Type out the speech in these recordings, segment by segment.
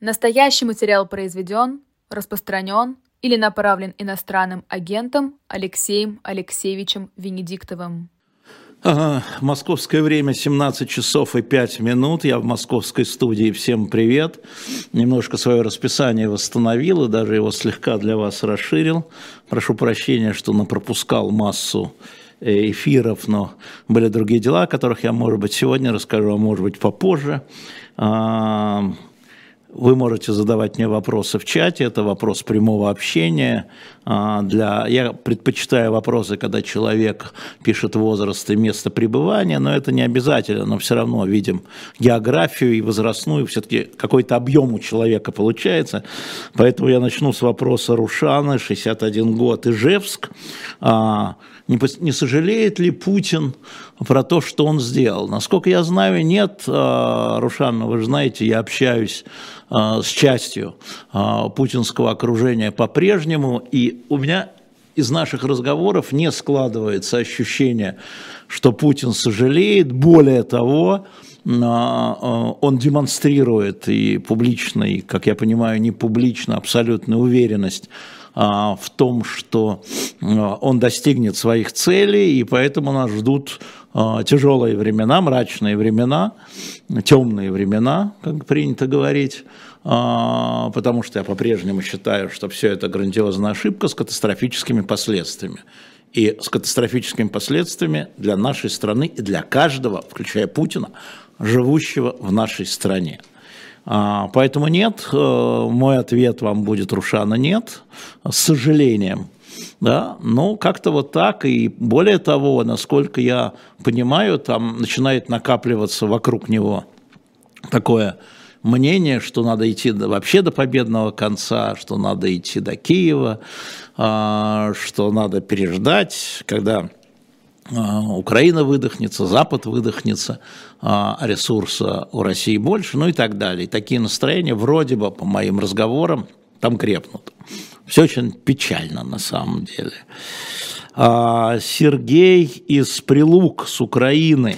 Настоящий материал произведен, распространен или направлен иностранным агентом Алексеем Алексеевичем Венедиктовым. Ага, московское время 17 часов и 5 минут. Я в московской студии. Всем привет. Немножко свое расписание восстановил и даже его слегка для вас расширил. Прошу прощения, что напропускал массу э, эфиров, но были другие дела, о которых я, может быть, сегодня расскажу, а может быть, попозже. А, вы можете задавать мне вопросы в чате, это вопрос прямого общения. А, для... Я предпочитаю вопросы, когда человек пишет возраст и место пребывания, но это не обязательно, но все равно видим географию и возрастную, все-таки какой-то объем у человека получается. Поэтому я начну с вопроса Рушана, 61 год, Ижевск. Не, не сожалеет ли Путин про то, что он сделал? Насколько я знаю, нет, а, Рушан, вы же знаете, я общаюсь а, с частью а, путинского окружения по-прежнему, и у меня из наших разговоров не складывается ощущение, что Путин сожалеет. Более того, он демонстрирует и публично, и, как я понимаю, не публично, абсолютную уверенность в том, что а, он достигнет своих целей, и поэтому нас ждут а, тяжелые времена, мрачные времена, темные времена, как принято говорить, потому что я по-прежнему считаю, что все это грандиозная ошибка с катастрофическими последствиями. И с катастрофическими последствиями для нашей страны и для каждого, включая Путина, живущего в нашей стране. А, поэтому нет, э, мой ответ вам будет, Рушана, нет, с сожалением. Да, ну как-то вот так, и более того, насколько я понимаю, там начинает накапливаться вокруг него такое мнение, что надо идти вообще до победного конца, что надо идти до Киева, а, что надо переждать, когда Украина выдохнется, Запад выдохнется, а ресурса у России больше, ну и так далее. И такие настроения вроде бы, по моим разговорам, там крепнут. Все очень печально на самом деле. А, Сергей из Прилук с Украины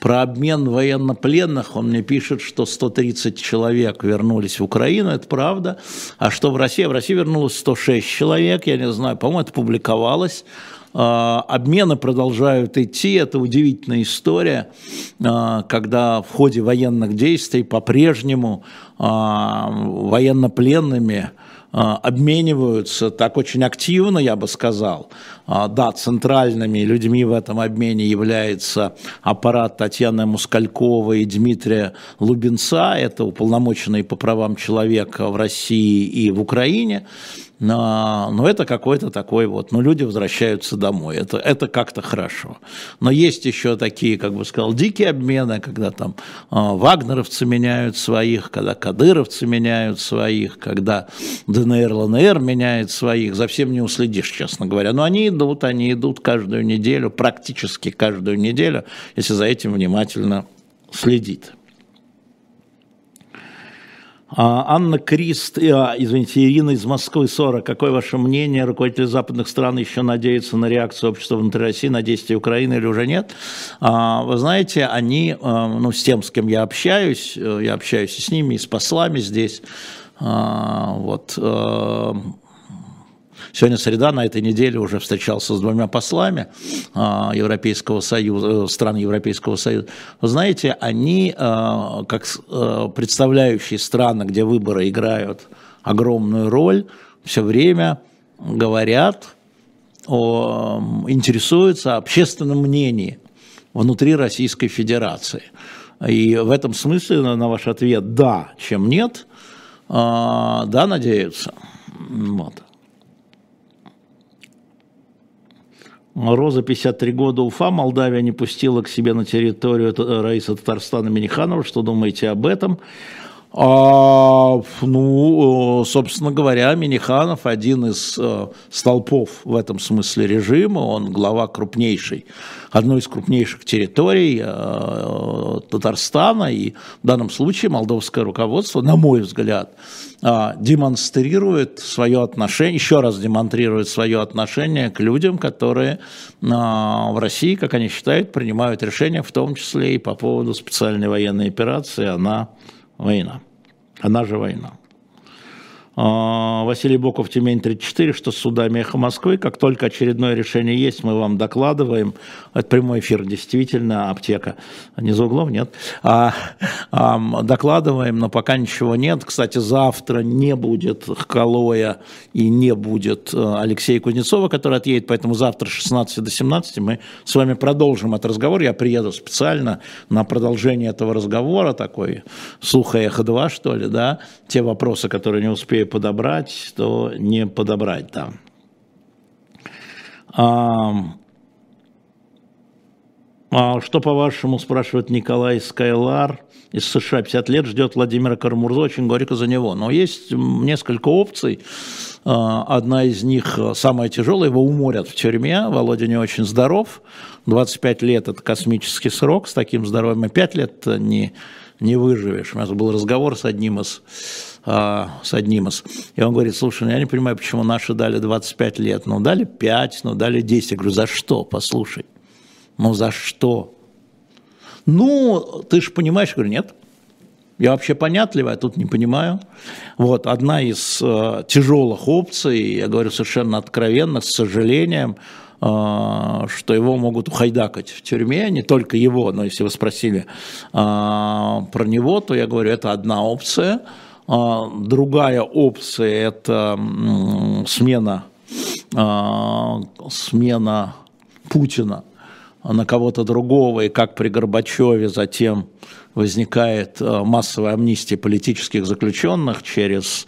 про обмен военнопленных, он мне пишет, что 130 человек вернулись в Украину, это правда. А что в России? В России вернулось 106 человек, я не знаю, по-моему, это публиковалось. А, обмены продолжают идти. Это удивительная история, а, когда в ходе военных действий по-прежнему а, военнопленными обмениваются так очень активно, я бы сказал. Да, центральными людьми в этом обмене является аппарат Татьяны Мускальковой и Дмитрия Лубенца, это уполномоченные по правам человека в России и в Украине но, но это какой-то такой вот, ну, люди возвращаются домой, это, это как-то хорошо. Но есть еще такие, как бы сказал, дикие обмены, когда там э, вагнеровцы меняют своих, когда кадыровцы меняют своих, когда ДНР, ЛНР меняет своих, за всем не уследишь, честно говоря. Но они идут, они идут каждую неделю, практически каждую неделю, если за этим внимательно следить. А, Анна Крист, а, извините, Ирина из Москвы, 40. Какое ваше мнение? Руководители западных стран еще надеются на реакцию общества внутри России, на действия Украины или уже нет? А, вы знаете, они, ну, с тем, с кем я общаюсь, э, я общаюсь и с ними, и с послами здесь, вот, э, Сегодня среда, на этой неделе уже встречался с двумя послами а, Европейского Союза, э, стран Европейского Союза. Вы знаете, они, а, как э, представляющие страны, где выборы играют огромную роль, все время говорят, о, интересуются общественным мнением внутри Российской Федерации. И в этом смысле на ваш ответ «да», чем «нет», а, да, надеются. Вот. Роза, 53 года, Уфа, Молдавия не пустила к себе на территорию Раиса Татарстана Миниханова. Что думаете об этом? А, ну, собственно говоря, Миниханов один из э, столпов в этом смысле режима, он глава крупнейшей, одной из крупнейших территорий э, Татарстана, и в данном случае молдовское руководство, на мой взгляд, э, демонстрирует свое отношение, еще раз демонстрирует свое отношение к людям, которые э, в России, как они считают, принимают решения, в том числе и по поводу специальной военной операции, она война. Она же война. А, Василий Боков, Тюмень 34, что с судами «Эхо Москвы». Как только очередное решение есть, мы вам докладываем. Это прямой эфир, действительно, аптека. Не за углом, нет. А, а, докладываем, но пока ничего нет. Кстати, завтра не будет Хкалоя и не будет э, Алексея Кузнецова, который отъедет, поэтому завтра с 16 до 17 мы с вами продолжим этот разговор. Я приеду специально на продолжение этого разговора, такой слуха эхо 2, что ли, да, те вопросы, которые не успею подобрать, то не подобрать там. А, а что, по-вашему, спрашивает Николай Скайлар из США, 50 лет, ждет Владимира Кармурза, очень горько за него. Но есть несколько опций. А, одна из них самая тяжелая, его уморят в тюрьме, Володя не очень здоров, 25 лет – это космический срок, с таким здоровьем и 5 лет не, не выживешь. У нас был разговор с одним из а, с одним из. И он говорит, слушай, ну я не понимаю, почему наши дали 25 лет. Ну, дали 5, ну, дали 10. Я говорю, за что? Послушай. Ну, за что? Ну, ты же понимаешь, я говорю, нет. Я вообще понятливая, тут не понимаю. Вот, одна из э, тяжелых опций, я говорю совершенно откровенно, с сожалением, э, что его могут ухайдакать в тюрьме, не только его, но если вы спросили э, про него, то я говорю, это одна опция. А, другая опция – это смена, а, смена Путина на кого-то другого, и как при Горбачеве затем возникает а, массовая амнистия политических заключенных через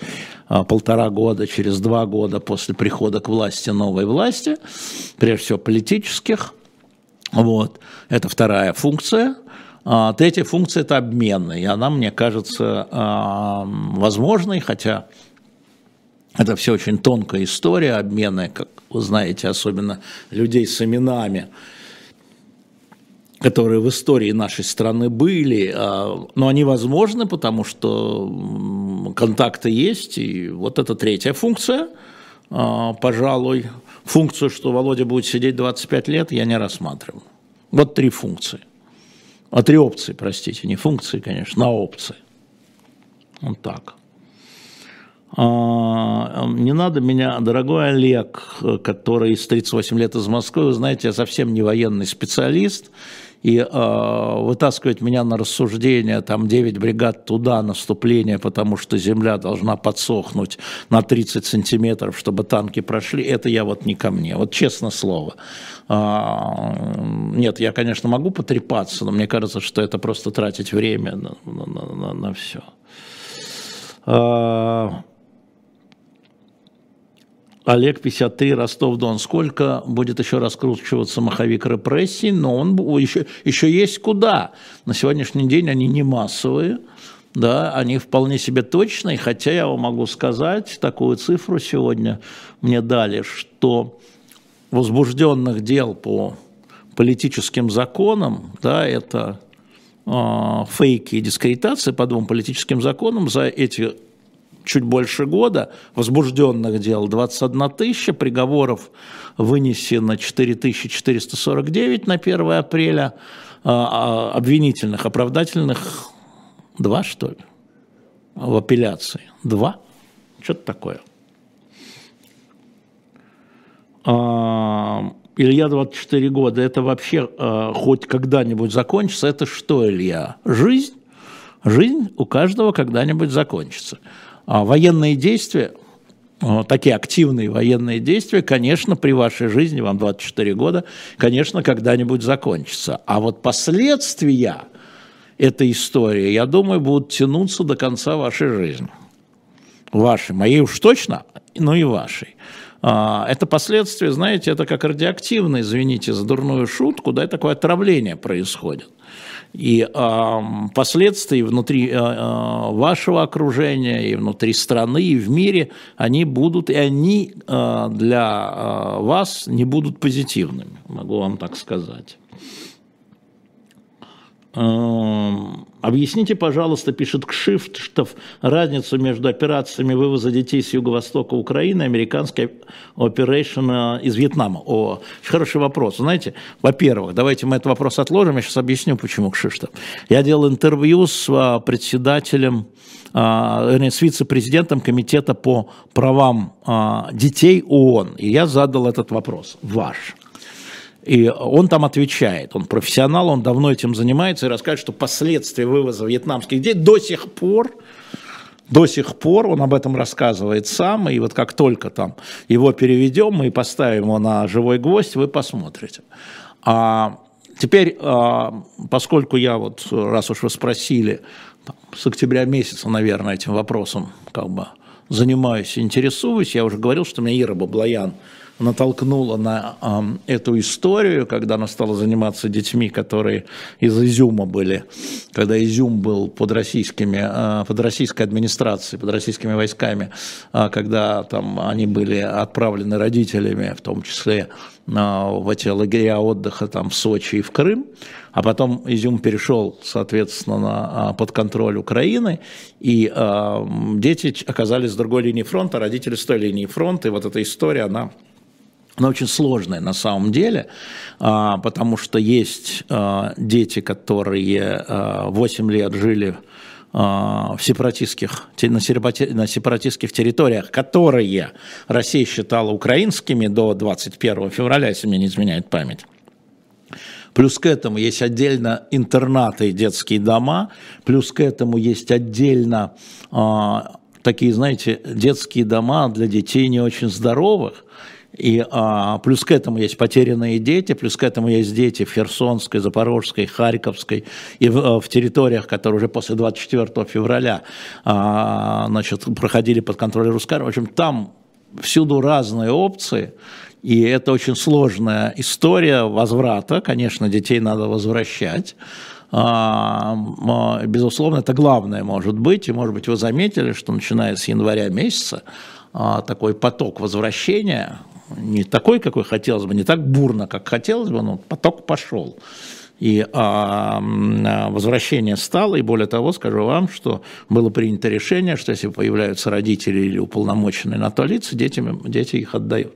полтора года, через два года после прихода к власти новой власти, прежде всего политических. Вот. Это вторая функция. А, третья функция – это обменная, и она, мне кажется, а, возможной, хотя это все очень тонкая история обмена, как вы знаете, особенно людей с именами, которые в истории нашей страны были, а, но они возможны, потому что контакты есть, и вот это третья функция, пожалуй, функцию, что Володя будет сидеть 25 лет, я не рассматриваю. Вот три функции – а три опции, простите, не функции, конечно, на опции. Вот так. А, не надо меня, дорогой Олег, который из 38 лет из Москвы, вы знаете, я совсем не военный специалист, и э, вытаскивать меня на рассуждение, там 9 бригад туда, наступление, потому что земля должна подсохнуть на 30 сантиметров, чтобы танки прошли, это я вот не ко мне, вот честно слово. Э, нет, я, конечно, могу потрепаться, но мне кажется, что это просто тратить время на, на, на, на все. Э, Олег 53, Ростов-Дон. Сколько будет еще раскручиваться маховик репрессий, но он еще, еще есть куда. На сегодняшний день они не массовые, да, они вполне себе точные, хотя я вам могу сказать, такую цифру сегодня мне дали, что возбужденных дел по политическим законам, да, это э, фейки и дискредитация по двум политическим законам за эти чуть больше года, возбужденных дел 21 тысяча, приговоров вынесено 4449 на 1 апреля, а, а обвинительных, оправдательных два, что ли, в апелляции. Два? Что-то такое. А, Илья 24 года, это вообще хоть когда-нибудь закончится? Это что, Илья? Жизнь? Жизнь у каждого когда-нибудь закончится. А военные действия, такие активные военные действия, конечно, при вашей жизни, вам 24 года, конечно, когда-нибудь закончатся. А вот последствия этой истории, я думаю, будут тянуться до конца вашей жизни. Вашей, моей уж точно, но и вашей. А, это последствия, знаете, это как радиоактивное, извините за дурную шутку, да, такое отравление происходит. И э, последствия внутри э, вашего окружения, и внутри страны, и в мире, они будут, и они э, для э, вас не будут позитивными, могу вам так сказать. Эм, объясните, пожалуйста, пишет Кшифтов, разницу между операциями вывоза детей с юго-востока Украины и американской operation из Вьетнама. О, хороший вопрос. Знаете, во-первых, давайте мы этот вопрос отложим, я сейчас объясню, почему Кшифтов. Я делал интервью с а, председателем а, с вице-президентом Комитета по правам детей ООН. И я задал этот вопрос. Ваш. И он там отвечает, он профессионал, он давно этим занимается и расскажет, что последствия вывоза вьетнамских детей до сих пор, до сих пор он об этом рассказывает сам, и вот как только там его переведем, мы поставим его на живой гвоздь, вы посмотрите. А теперь, а, поскольку я вот, раз уж вы спросили, с октября месяца, наверное, этим вопросом как бы занимаюсь, интересуюсь, я уже говорил, что меня Ира Баблоян натолкнула на э, эту историю, когда она стала заниматься детьми, которые из Изюма были, когда Изюм был под, российскими, э, под российской администрацией, под российскими войсками, э, когда там они были отправлены родителями, в том числе э, в эти лагеря отдыха там, в Сочи и в Крым, а потом Изюм перешел, соответственно, на, под контроль Украины, и э, дети оказались с другой линии фронта, родители с той линии фронта, и вот эта история, она она очень сложная на самом деле, а, потому что есть а, дети, которые 8 а, лет жили в сепаратистских, на сепаратистских территориях, которые Россия считала украинскими до 21 февраля, если мне не изменяет память. Плюс к этому есть отдельно интернаты и детские дома, плюс к этому есть отдельно такие, знаете, детские дома для детей не очень здоровых, и а, плюс к этому есть потерянные дети, плюс к этому есть дети в Херсонской, Запорожской, Харьковской и в, а, в территориях, которые уже после 24 февраля а, значит, проходили под контроль русской В общем, там всюду разные опции, и это очень сложная история возврата. Конечно, детей надо возвращать. А, безусловно, это главное может быть. И, может быть, вы заметили, что начиная с января месяца а, такой поток возвращения не такой, какой хотелось бы, не так бурно, как хотелось бы, но поток пошел. И а, возвращение стало, и более того, скажу вам, что было принято решение, что если появляются родители или уполномоченные на то лица, дети, дети их отдают.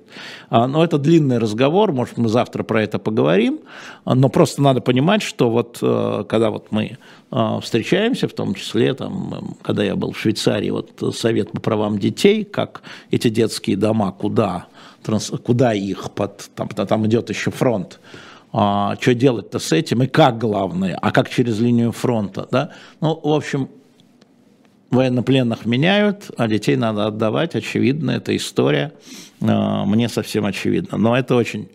А, но это длинный разговор, может, мы завтра про это поговорим, но просто надо понимать, что вот э, когда вот мы э, встречаемся, в том числе, там, когда я был в Швейцарии, вот Совет по правам детей, как эти детские дома, куда куда их, под, там, там идет еще фронт, а, что делать-то с этим и как главное, а как через линию фронта, да? Ну, в общем, военнопленных меняют, а детей надо отдавать, очевидно, эта история а, мне совсем очевидно. Но это очень,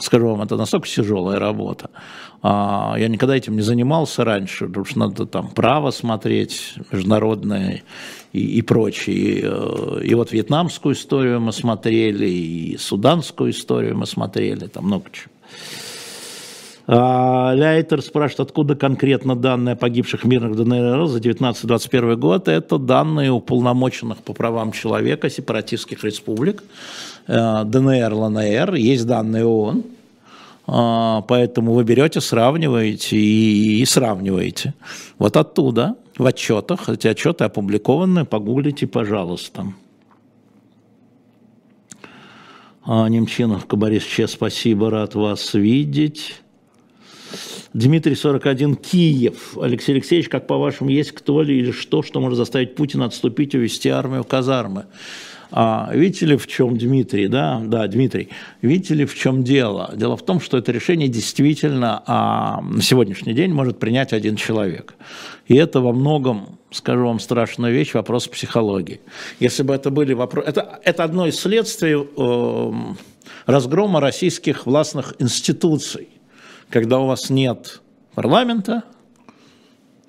скажу вам, это настолько тяжелая работа. А, я никогда этим не занимался раньше, потому что надо там право смотреть, международное и, и прочее. И, э, и вот вьетнамскую историю мы смотрели, и суданскую историю мы смотрели, там много чего. А, Ляйтер спрашивает, откуда конкретно данные о погибших мирных ДНР за 19-21 год. Это данные уполномоченных по правам человека сепаратистских республик, э, ДНР, ЛНР, есть данные ООН. А, поэтому вы берете, сравниваете и, и сравниваете. Вот оттуда, в отчетах, эти отчеты опубликованы, погуглите, пожалуйста. А, Немчинов, Борис Че, спасибо, рад вас видеть. Дмитрий 41, Киев. Алексей Алексеевич, как по-вашему, есть кто ли или что, что может заставить Путина отступить, увести армию в казармы? А, видите ли, в чем Дмитрий, да, да, Дмитрий, видите ли, в чем дело? Дело в том, что это решение действительно а, на сегодняшний день может принять один человек. И это во многом, скажу вам страшную вещь, вопрос психологии. Если бы это были вопросы... Это, это одно из следствий э, разгрома российских властных институций когда у вас нет парламента,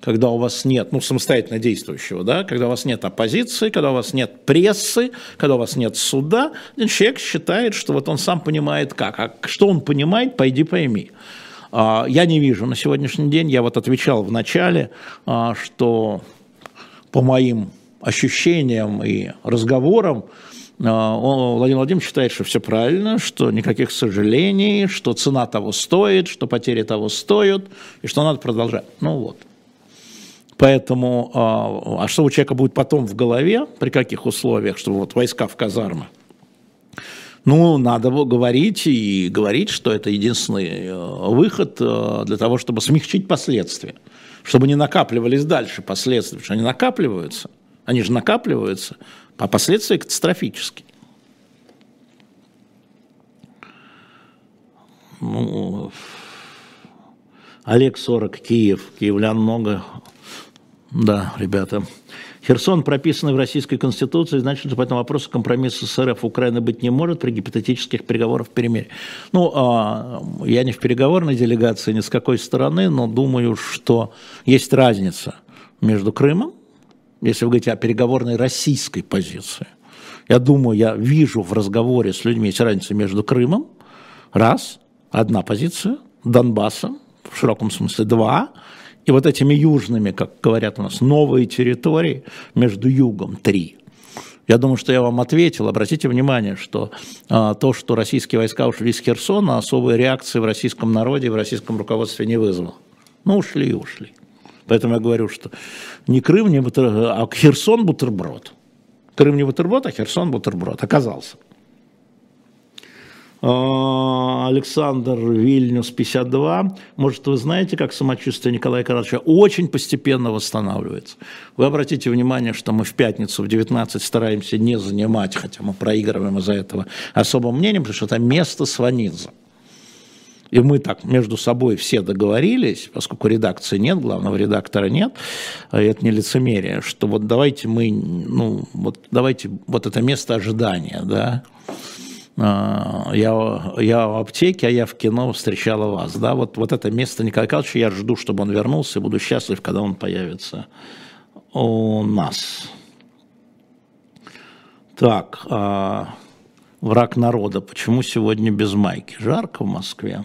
когда у вас нет, ну, самостоятельно действующего, да, когда у вас нет оппозиции, когда у вас нет прессы, когда у вас нет суда, человек считает, что вот он сам понимает как. А что он понимает, пойди пойми. А, я не вижу на сегодняшний день, я вот отвечал в начале, а, что по моим ощущениям и разговорам Владимир Владимирович считает, что все правильно, что никаких сожалений, что цена того стоит, что потери того стоят, и что надо продолжать. Ну вот. Поэтому, а, а что у человека будет потом в голове, при каких условиях, что вот войска в казармы? Ну, надо говорить и говорить, что это единственный э, выход э, для того, чтобы смягчить последствия, чтобы не накапливались дальше последствия, потому что они накапливаются, они же накапливаются, а последствия катастрофические. Ну, Олег 40, Киев, киевлян много, да, ребята. Херсон, прописанный в Российской Конституции, значит, по этому вопросу компромисса с РФ Украины быть не может при гипотетических переговорах в перемирии. Ну, а, я не в переговорной делегации ни с какой стороны, но думаю, что есть разница между Крымом, если вы говорите о переговорной российской позиции. Я думаю, я вижу в разговоре с людьми есть разница между Крымом, раз, одна позиция, Донбассом, в широком смысле два, и вот этими южными, как говорят у нас, новые территории между югом три. Я думаю, что я вам ответил. Обратите внимание, что а, то, что российские войска ушли из Херсона, особой реакции в российском народе и в российском руководстве не вызвало. Ну, ушли и ушли. Поэтому я говорю, что не Крым, не бутерброд, а Херсон бутерброд. Крым не бутерброд, а Херсон бутерброд. Оказался. А, Александр Вильнюс, 52. Может, вы знаете, как самочувствие Николая Карача очень постепенно восстанавливается. Вы обратите внимание, что мы в пятницу в 19 стараемся не занимать, хотя мы проигрываем из-за этого особым мнением, потому что это место Сванидзе. И мы так между собой все договорились, поскольку редакции нет, главного редактора нет, а это не лицемерие, что вот давайте мы, ну, вот давайте вот это место ожидания, да, я, я в аптеке, а я в кино встречала вас. Да? Вот, вот это место Николая Карловича, я жду, чтобы он вернулся, и буду счастлив, когда он появится у нас. Так, а, враг народа. Почему сегодня без майки? Жарко в Москве.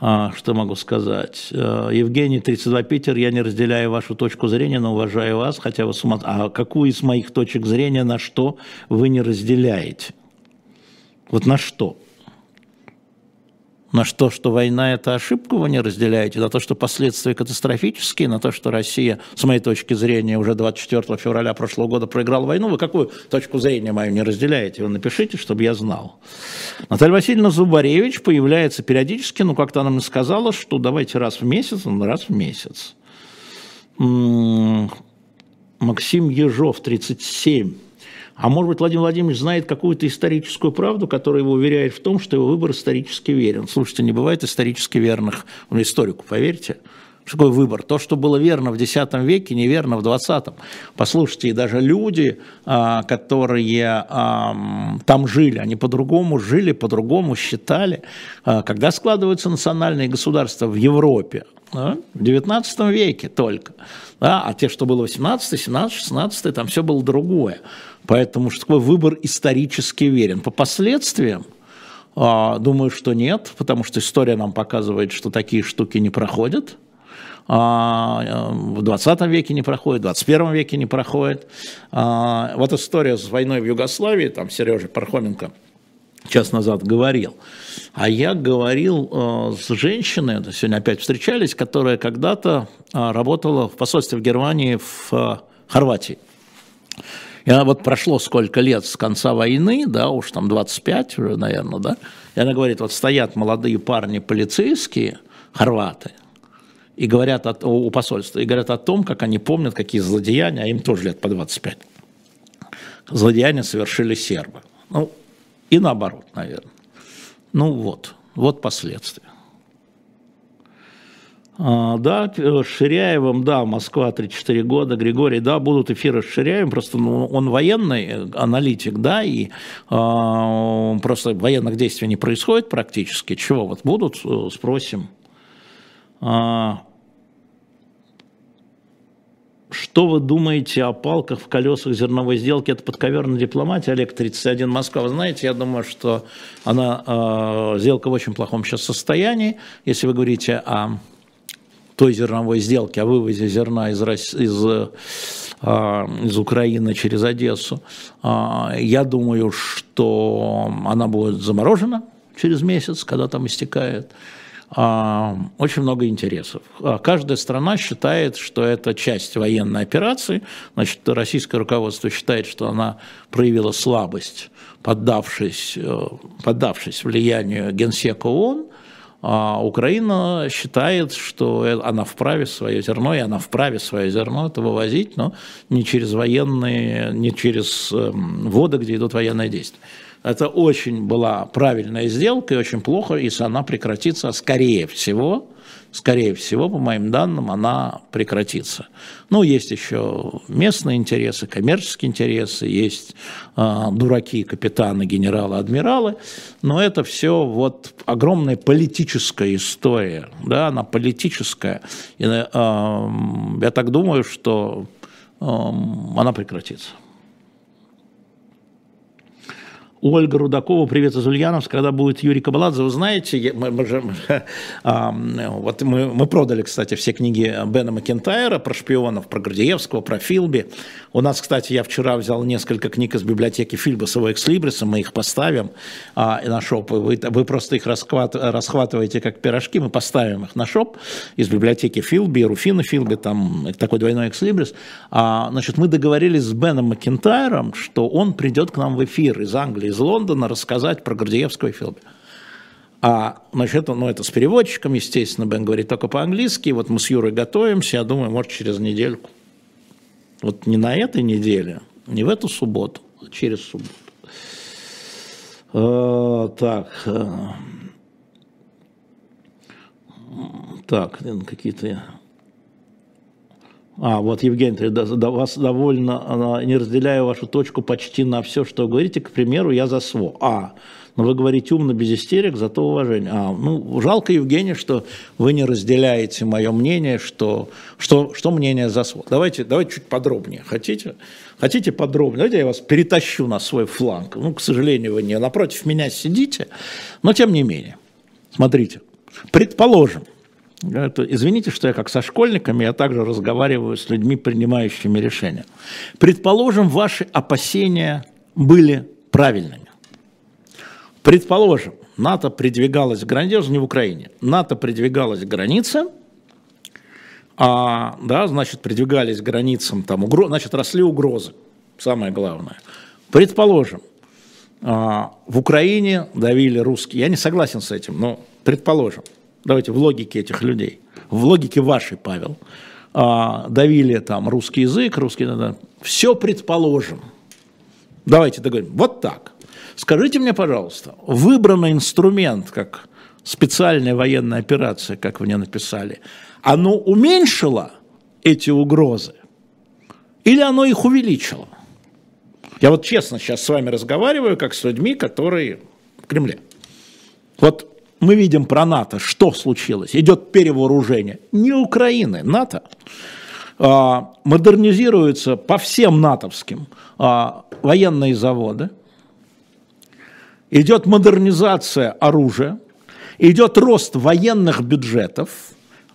А, что могу сказать? А, Евгений, 32 Питер, я не разделяю вашу точку зрения, но уважаю вас, хотя вы сумма... А какую из моих точек зрения, на что вы не разделяете? Вот на что? На что, что война – это ошибка, вы не разделяете, на то, что последствия катастрофические, на то, что Россия, с моей точки зрения, уже 24 февраля прошлого года проиграла войну, вы какую точку зрения мою не разделяете? Вы напишите, чтобы я знал. Наталья Васильевна Зубаревич появляется периодически, ну, как-то она мне сказала, что давайте раз в месяц, ну, раз в месяц. Максим Ежов, 37 а может быть, Владимир Владимирович знает какую-то историческую правду, которая его уверяет в том, что его выбор исторически верен. Слушайте, не бывает исторически верных, ну, историку, поверьте. Что такое выбор? То, что было верно в X веке, неверно в XX. Послушайте, и даже люди, а, которые там жили, они по-другому жили, по-другому считали. А, когда складываются национальные государства в Европе, в XIX веке только, да, а те, что было 18, 17, 16, там все было другое. Поэтому что такой выбор исторически верен. По последствиям, а, думаю, что нет, потому что история нам показывает, что такие штуки не проходят. А, в 20 веке не проходит, в 21 веке не проходит. А, вот история с войной в Югославии, там Сережа Пархоменко час назад говорил. А я говорил с женщиной, сегодня опять встречались, которая когда-то работала в посольстве в Германии в Хорватии. И она вот прошло сколько лет с конца войны, да, уж там 25 уже, наверное, да, и она говорит, вот стоят молодые парни полицейские, хорваты, и говорят о, у посольства, и говорят о том, как они помнят, какие злодеяния, а им тоже лет по 25. Злодеяния совершили сербы. Ну, и наоборот, наверное. Ну вот, вот последствия. А, да, с Ширяевым, да, Москва 3-4 года, Григорий, да, будут эфиры с Ширяевым, просто ну, он военный э, аналитик, да, и э, просто военных действий не происходит практически. Чего вот будут, э, спросим. А, что вы думаете о палках в колесах зерновой сделки? Это подковерная дипломатия, Олег 31 Москва. Вы знаете, я думаю, что она, э, сделка в очень плохом сейчас состоянии. Если вы говорите о той зерновой сделки о вывозе зерна из, из, а, из Украины через Одессу, а, я думаю, что она будет заморожена через месяц, когда там истекает. Очень много интересов. Каждая страна считает, что это часть военной операции. Значит, российское руководство считает, что она проявила слабость, поддавшись, э, поддавшись влиянию Генсека ООН, а Украина считает, что она вправе свое зерно, и она вправе свое зерно это вывозить, но не через военные, не через эм, воды, где идут военные действия. Это очень была правильная сделка, и очень плохо, если она прекратится, скорее всего, скорее всего, по моим данным, она прекратится. Ну, есть еще местные интересы, коммерческие интересы, есть э, дураки, капитаны, генералы, адмиралы, но это все вот огромная политическая история, да, она политическая. И, э, я так думаю, что э, она прекратится. Ольга Рудакова, привет из Ульяновска, когда будет Юрий Кабаладзе, вы знаете, мы, мы, же, а, вот мы, мы продали, кстати, все книги Бена Макентайра про шпионов, про Гордеевского, про Филби. У нас, кстати, я вчера взял несколько книг из библиотеки Фильба с его экслибриса, мы их поставим а, на шоп, вы, вы просто их расхват, расхватываете как пирожки, мы поставим их на шоп из библиотеки Филби, Руфина Филби, там такой двойной экслибрис. А, значит, мы договорились с Беном Макентайром, что он придет к нам в эфир из Англии, из Лондона рассказать про Гордеевского и Филби. А, значит, ну, это с переводчиком, естественно, Бен говорит только по-английски. Вот мы с Юрой готовимся, я думаю, может, через недельку. Вот не на этой неделе, не в эту субботу, а через субботу. А, так. А, так, какие-то а, вот, Евгений, да, да, вас довольно, не разделяю вашу точку почти на все, что вы говорите. К примеру, я за СВО. А, но вы говорите умно, без истерик, зато уважение. А, ну, жалко, Евгений, что вы не разделяете мое мнение, что, что, что мнение за СВО. Давайте, давайте чуть подробнее. Хотите? Хотите подробнее? Давайте я вас перетащу на свой фланг. Ну, к сожалению, вы не напротив меня сидите, но тем не менее. Смотрите, предположим, это, извините, что я как со школьниками, я также разговариваю с людьми, принимающими решения. Предположим, ваши опасения были правильными. Предположим, НАТО придвигалось к границе, не в Украине, НАТО придвигалось к границе, а, да, значит, придвигались к границам, там, угро... значит, росли угрозы, самое главное. Предположим, а, в Украине давили русские, я не согласен с этим, но предположим, давайте в логике этих людей, в логике вашей, Павел, а, давили там русский язык, русский, да, все предположим. Давайте договорим. Вот так. Скажите мне, пожалуйста, выбранный инструмент, как специальная военная операция, как мне написали, оно уменьшило эти угрозы или оно их увеличило? Я вот честно сейчас с вами разговариваю, как с людьми, которые в Кремле. Вот мы видим про НАТО, что случилось. Идет перевооружение. Не Украины, НАТО. А, модернизируются по всем натовским а, военные заводы. Идет модернизация оружия. Идет рост военных бюджетов.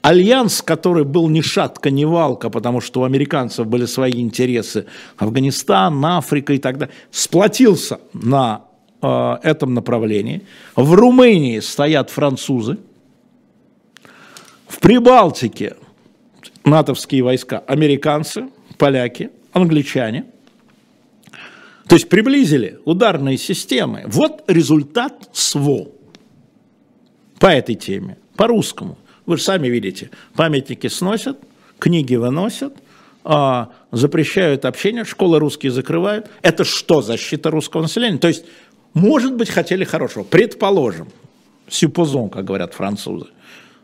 Альянс, который был ни шатка, ни валка, потому что у американцев были свои интересы, Афганистан, Африка и так далее, сплотился на Э, этом направлении. В Румынии стоят французы. В Прибалтике натовские войска, американцы, поляки, англичане. То есть приблизили ударные системы. Вот результат СВО по этой теме, по-русскому. Вы же сами видите, памятники сносят, книги выносят, а, запрещают общение, школы русские закрывают. Это что, защита русского населения? То есть может быть, хотели хорошего. Предположим. Сюпозон, как говорят французы.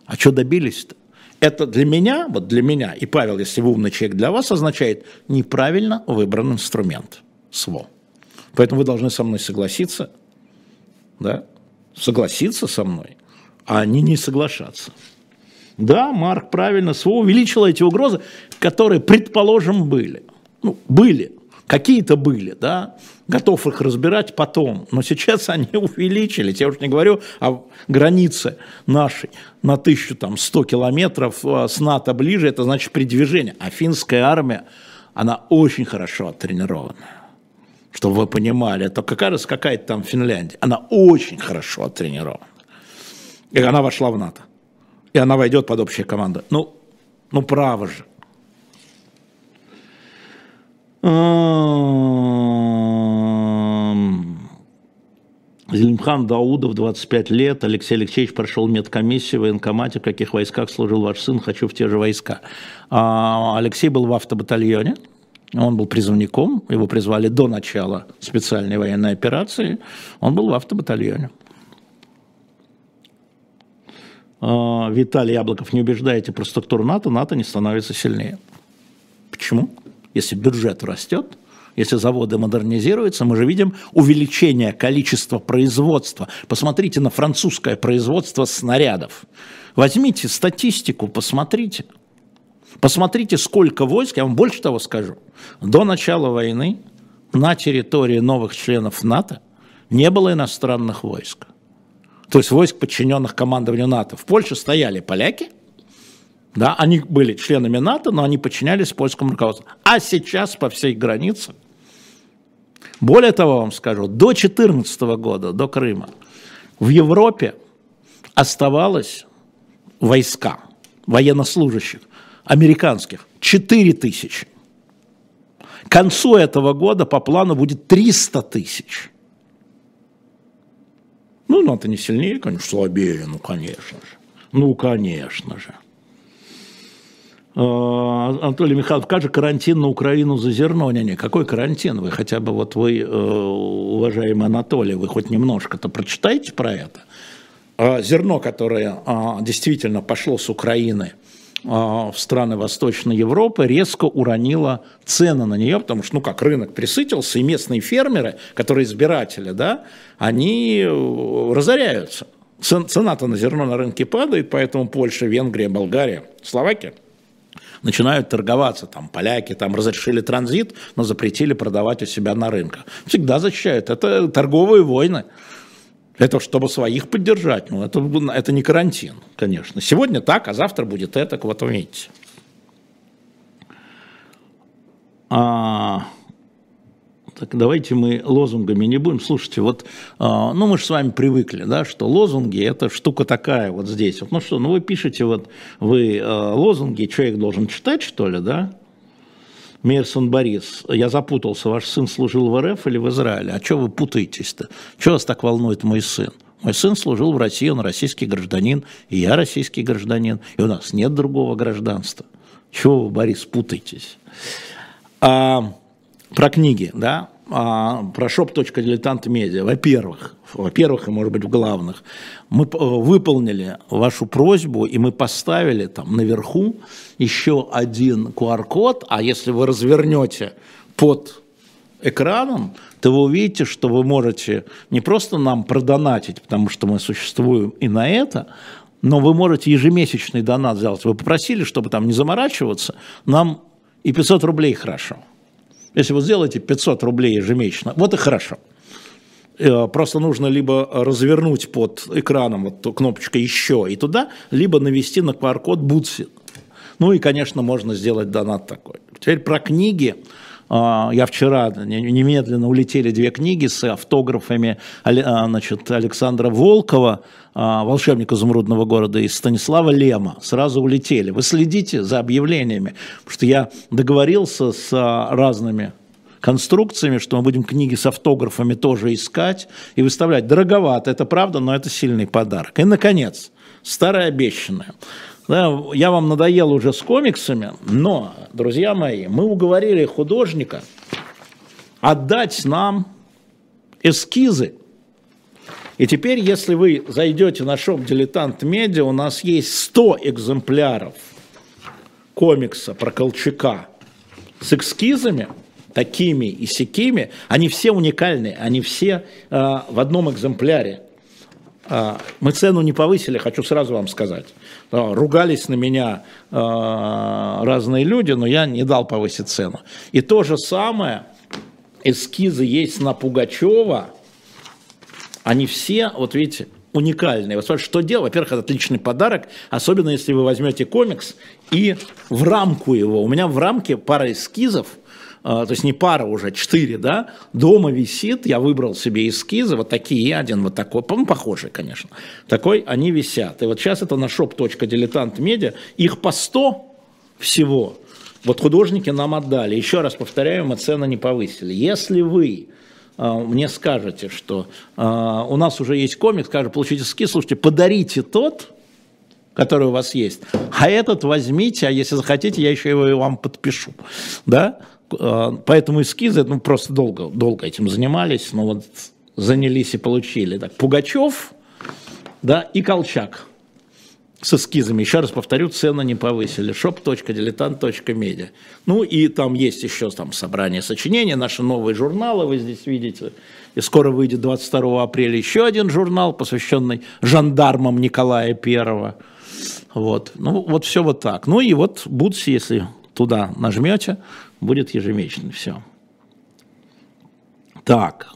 А что добились-то? Это для меня, вот для меня, и Павел, если вы умный человек, для вас означает неправильно выбран инструмент СВО. Поэтому вы должны со мной согласиться, да, согласиться со мной, а не не соглашаться. Да, Марк правильно, СВО увеличило эти угрозы, которые, предположим, были. Ну, были. Какие-то были, да, готов их разбирать потом, но сейчас они увеличились. Я уж не говорю о границе нашей на 1100 километров э, с НАТО ближе, это значит при движении. А финская армия, она очень хорошо оттренирована. Чтобы вы понимали, это какая раз какая-то там Финляндия, она очень хорошо оттренирована. И она вошла в НАТО. И она войдет под общие команды. Ну, ну право же. Зелимхан Даудов, 25 лет. Алексей Алексеевич прошел медкомиссию в военкомате. В каких войсках служил ваш сын? Хочу в те же войска. А, Алексей был в автобатальоне. Он был призывником. Его призвали до начала специальной военной операции. Он был в автобатальоне. А, Виталий Яблоков, не убеждаете про структуру НАТО, НАТО не становится сильнее. Почему? Если бюджет растет, если заводы модернизируются, мы же видим увеличение количества производства. Посмотрите на французское производство снарядов. Возьмите статистику, посмотрите. Посмотрите, сколько войск, я вам больше того скажу. До начала войны на территории новых членов НАТО не было иностранных войск. То есть войск, подчиненных командованию НАТО. В Польше стояли поляки – да, они были членами НАТО, но они подчинялись польскому руководству. А сейчас по всей границе, более того вам скажу, до 2014 года, до Крыма, в Европе оставалось войска, военнослужащих, американских, 4 тысячи. К концу этого года по плану будет 300 тысяч. Ну, НАТО не сильнее, конечно, слабее, ну, конечно же. Ну, конечно же. Э, Анатолий Михайлович, как же карантин на Украину за зерно? Не, не, какой карантин? Вы хотя бы, вот вы, э, уважаемый Анатолий, вы хоть немножко-то прочитаете про это? Э, зерно, которое действительно пошло с Украины в страны Восточной Европы, резко уронило цены на нее, потому что, ну как, рынок присытился, и местные фермеры, которые избиратели, да, они разоряются. Цена-то на зерно на рынке падает, поэтому Польша, Венгрия, Болгария, Словакия – начинают торговаться. Там поляки там разрешили транзит, но запретили продавать у себя на рынках. Всегда защищают. Это торговые войны. Это чтобы своих поддержать. Ну, это, это не карантин, конечно. Сегодня так, а завтра будет это, вот увидите. А... Так давайте мы лозунгами не будем. Слушайте, вот, а, ну мы же с вами привыкли, да, что лозунги это штука такая вот здесь. Вот, ну что, ну вы пишете вот, вы а, лозунги, человек должен читать, что ли, да? Мейерсон Борис, я запутался, ваш сын служил в РФ или в Израиле? А что вы путаетесь-то? Что вас так волнует мой сын? Мой сын служил в России, он российский гражданин, и я российский гражданин, и у нас нет другого гражданства. Чего вы, Борис, путаетесь? А, про книги, да, а, про shop.diletant.media. Во-первых, во-первых, и может быть в главных, мы э, выполнили вашу просьбу, и мы поставили там наверху еще один QR-код, а если вы развернете под экраном, то вы увидите, что вы можете не просто нам продонатить, потому что мы существуем и на это, но вы можете ежемесячный донат сделать. Вы попросили, чтобы там не заморачиваться, нам и 500 рублей хорошо. Если вы сделаете 500 рублей ежемесячно, вот и хорошо. Э, просто нужно либо развернуть под экраном вот кнопочкой «Еще» и туда, либо навести на QR-код «Бутси». Ну и, конечно, можно сделать донат такой. Теперь про книги. А, я вчера немедленно улетели две книги с автографами а, значит, Александра Волкова, а, волшебник изумрудного города, и Станислава Лема. Сразу улетели. Вы следите за объявлениями, потому что я договорился с разными конструкциями, что мы будем книги с автографами тоже искать и выставлять. Дороговато, это правда, но это сильный подарок. И, наконец, старое обещанное. Да, я вам надоел уже с комиксами, но, друзья мои, мы уговорили художника отдать нам эскизы. И теперь, если вы зайдете на шоп «Дилетант Медиа», у нас есть 100 экземпляров комикса про Колчака с эскизами, такими и сякими. Они все уникальные, они все э, в одном экземпляре. А, мы цену не повысили, хочу сразу вам сказать. Ругались на меня а, разные люди, но я не дал повысить цену. И то же самое эскизы есть на Пугачева, они все, вот видите, уникальные. Вот смотрите, что делать? Во-первых, это отличный подарок, особенно если вы возьмете комикс и в рамку его. У меня в рамке пара эскизов, а, то есть не пара уже, четыре, да, дома висит, я выбрал себе эскизы, вот такие, один вот такой, по похожий, конечно, такой, они висят. И вот сейчас это на shop.diletant.media, их по 100 всего, вот художники нам отдали. Еще раз повторяю, мы цены не повысили. Если вы а, мне скажете, что а, у нас уже есть комик, скажет, получите ски, слушайте, подарите тот, который у вас есть, а этот возьмите, а если захотите, я еще его вам подпишу, да, а, поэтому эскизы, ну, просто долго, долго этим занимались, но вот занялись и получили. Так, Пугачев, да, и Колчак с эскизами. Еще раз повторю, цены не повысили. shop.diletant.media. Ну и там есть еще там собрание сочинений, наши новые журналы вы здесь видите. И скоро выйдет 22 апреля еще один журнал, посвященный жандармам Николая Первого. Вот. Ну вот все вот так. Ну и вот Бутси, если туда нажмете, будет ежемесячно все. Так.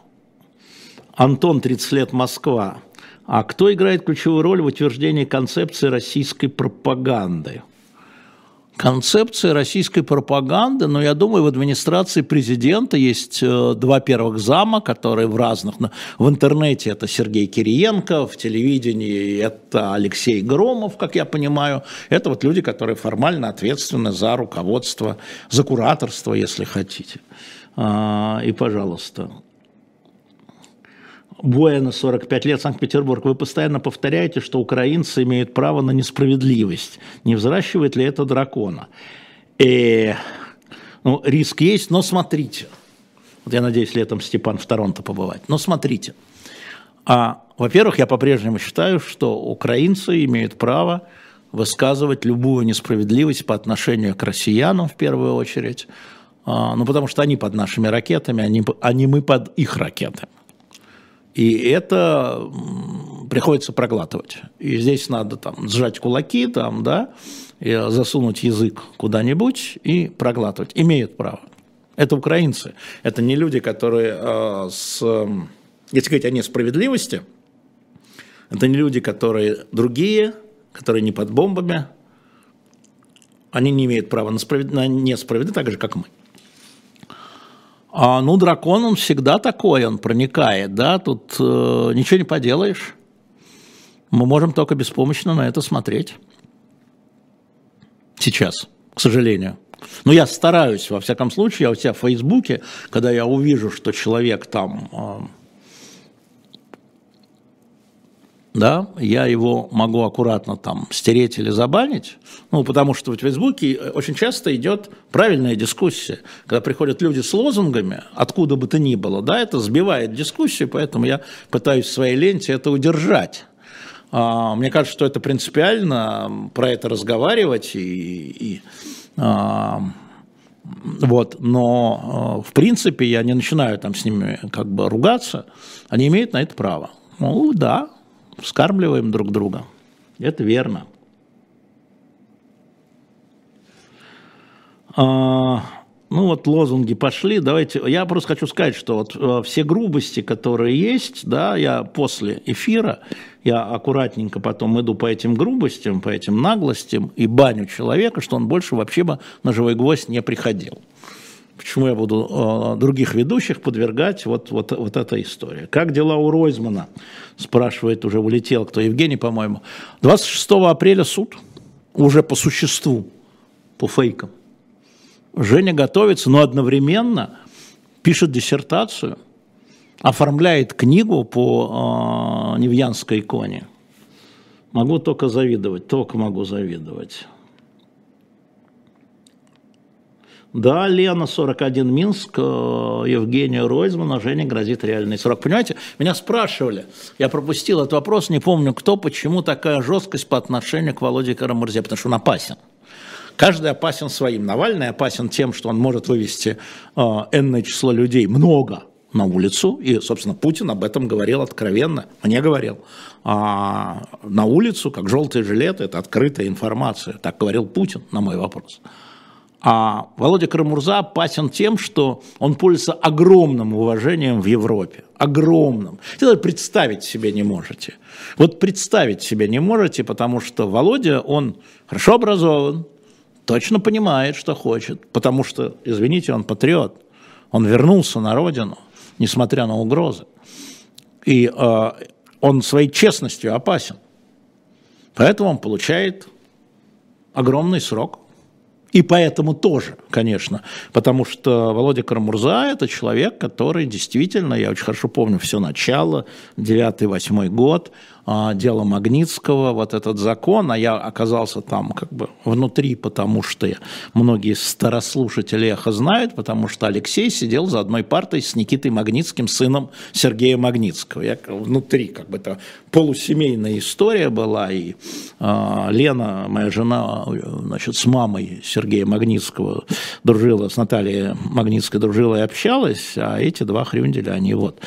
Антон, 30 лет, Москва. А кто играет ключевую роль в утверждении концепции российской пропаганды? Концепции российской пропаганды, но я думаю, в администрации президента есть э, два первых зама, которые в разных... В интернете это Сергей Кириенко, в телевидении это Алексей Громов, как я понимаю. Это вот люди, которые формально ответственны за руководство, за кураторство, если хотите. А, и, пожалуйста, Буэна, 45 лет, Санкт-Петербург, вы постоянно повторяете, что украинцы имеют право на несправедливость. Не взращивает ли это дракона? И, э, ну, риск есть, но смотрите. Вот я надеюсь, летом Степан в Торонто побывать. Но смотрите. А, во-первых, я по-прежнему считаю, что украинцы имеют право высказывать любую несправедливость по отношению к россиянам в первую очередь, а, ну, потому что они под нашими ракетами, они, они мы под их ракетами. И это приходится проглатывать. И здесь надо там сжать кулаки, там, да, засунуть язык куда-нибудь и проглатывать. Имеют право. Это украинцы. Это не люди, которые э, с... Если говорить о несправедливости, это не люди, которые другие, которые не под бомбами. Они не имеют права на, справед... на несправедливость, так же, как мы. А, ну, дракон, он всегда такой, он проникает, да, тут э, ничего не поделаешь. Мы можем только беспомощно на это смотреть. Сейчас, к сожалению. Но я стараюсь, во всяком случае, я у себя в Фейсбуке, когда я увижу, что человек там э, да, я его могу аккуратно там стереть или забанить, ну, потому что в Фейсбуке очень часто идет правильная дискуссия. Когда приходят люди с лозунгами, откуда бы то ни было, да, это сбивает дискуссию, поэтому я пытаюсь в своей ленте это удержать. А, мне кажется, что это принципиально, про это разговаривать и, и а, вот, но а, в принципе я не начинаю там с ними как бы ругаться, они имеют на это право. Ну да, вскармливаем друг друга. Это верно. А, ну вот лозунги пошли, давайте, я просто хочу сказать, что вот э, все грубости, которые есть, да, я после эфира, я аккуратненько потом иду по этим грубостям, по этим наглостям и баню человека, что он больше вообще бы на живой гвоздь не приходил. Почему я буду э, других ведущих подвергать вот, вот, вот эта история? Как дела у Ройзмана? Спрашивает, уже улетел кто, Евгений, по-моему. 26 апреля суд, уже по существу, по фейкам. Женя готовится, но одновременно пишет диссертацию, оформляет книгу по э, Невьянской иконе. Могу только завидовать, только могу завидовать. Да, Лена, 41 Минск, э, Евгения Ройзмана, Жене грозит реальный срок. Понимаете, меня спрашивали, я пропустил этот вопрос, не помню кто, почему такая жесткость по отношению к Володе Карамурзе, потому что он опасен. Каждый опасен своим. Навальный опасен тем, что он может вывести э, энное число людей, много, на улицу, и, собственно, Путин об этом говорил откровенно, мне говорил, а на улицу, как желтые жилеты, это открытая информация, так говорил Путин на мой вопрос. А Володя Карамурза опасен тем, что он пользуется огромным уважением в Европе. Огромным. Даже представить себе не можете. Вот представить себе не можете, потому что Володя, он хорошо образован, точно понимает, что хочет, потому что, извините, он патриот. Он вернулся на родину, несмотря на угрозы. И э, он своей честностью опасен. Поэтому он получает огромный срок. И поэтому тоже, конечно, потому что Володя Карамурза – это человек, который действительно, я очень хорошо помню все начало, 9-8 год, дело Магнитского, вот этот закон, а я оказался там как бы внутри, потому что многие старослушатели эхо знают, потому что Алексей сидел за одной партой с Никитой Магнитским, сыном Сергея Магнитского. Я внутри, как бы это полусемейная история была, и э, Лена, моя жена, значит, с мамой Сергея Магнитского дружила, с Натальей Магнитской дружила и общалась, а эти два хрюнделя, они вот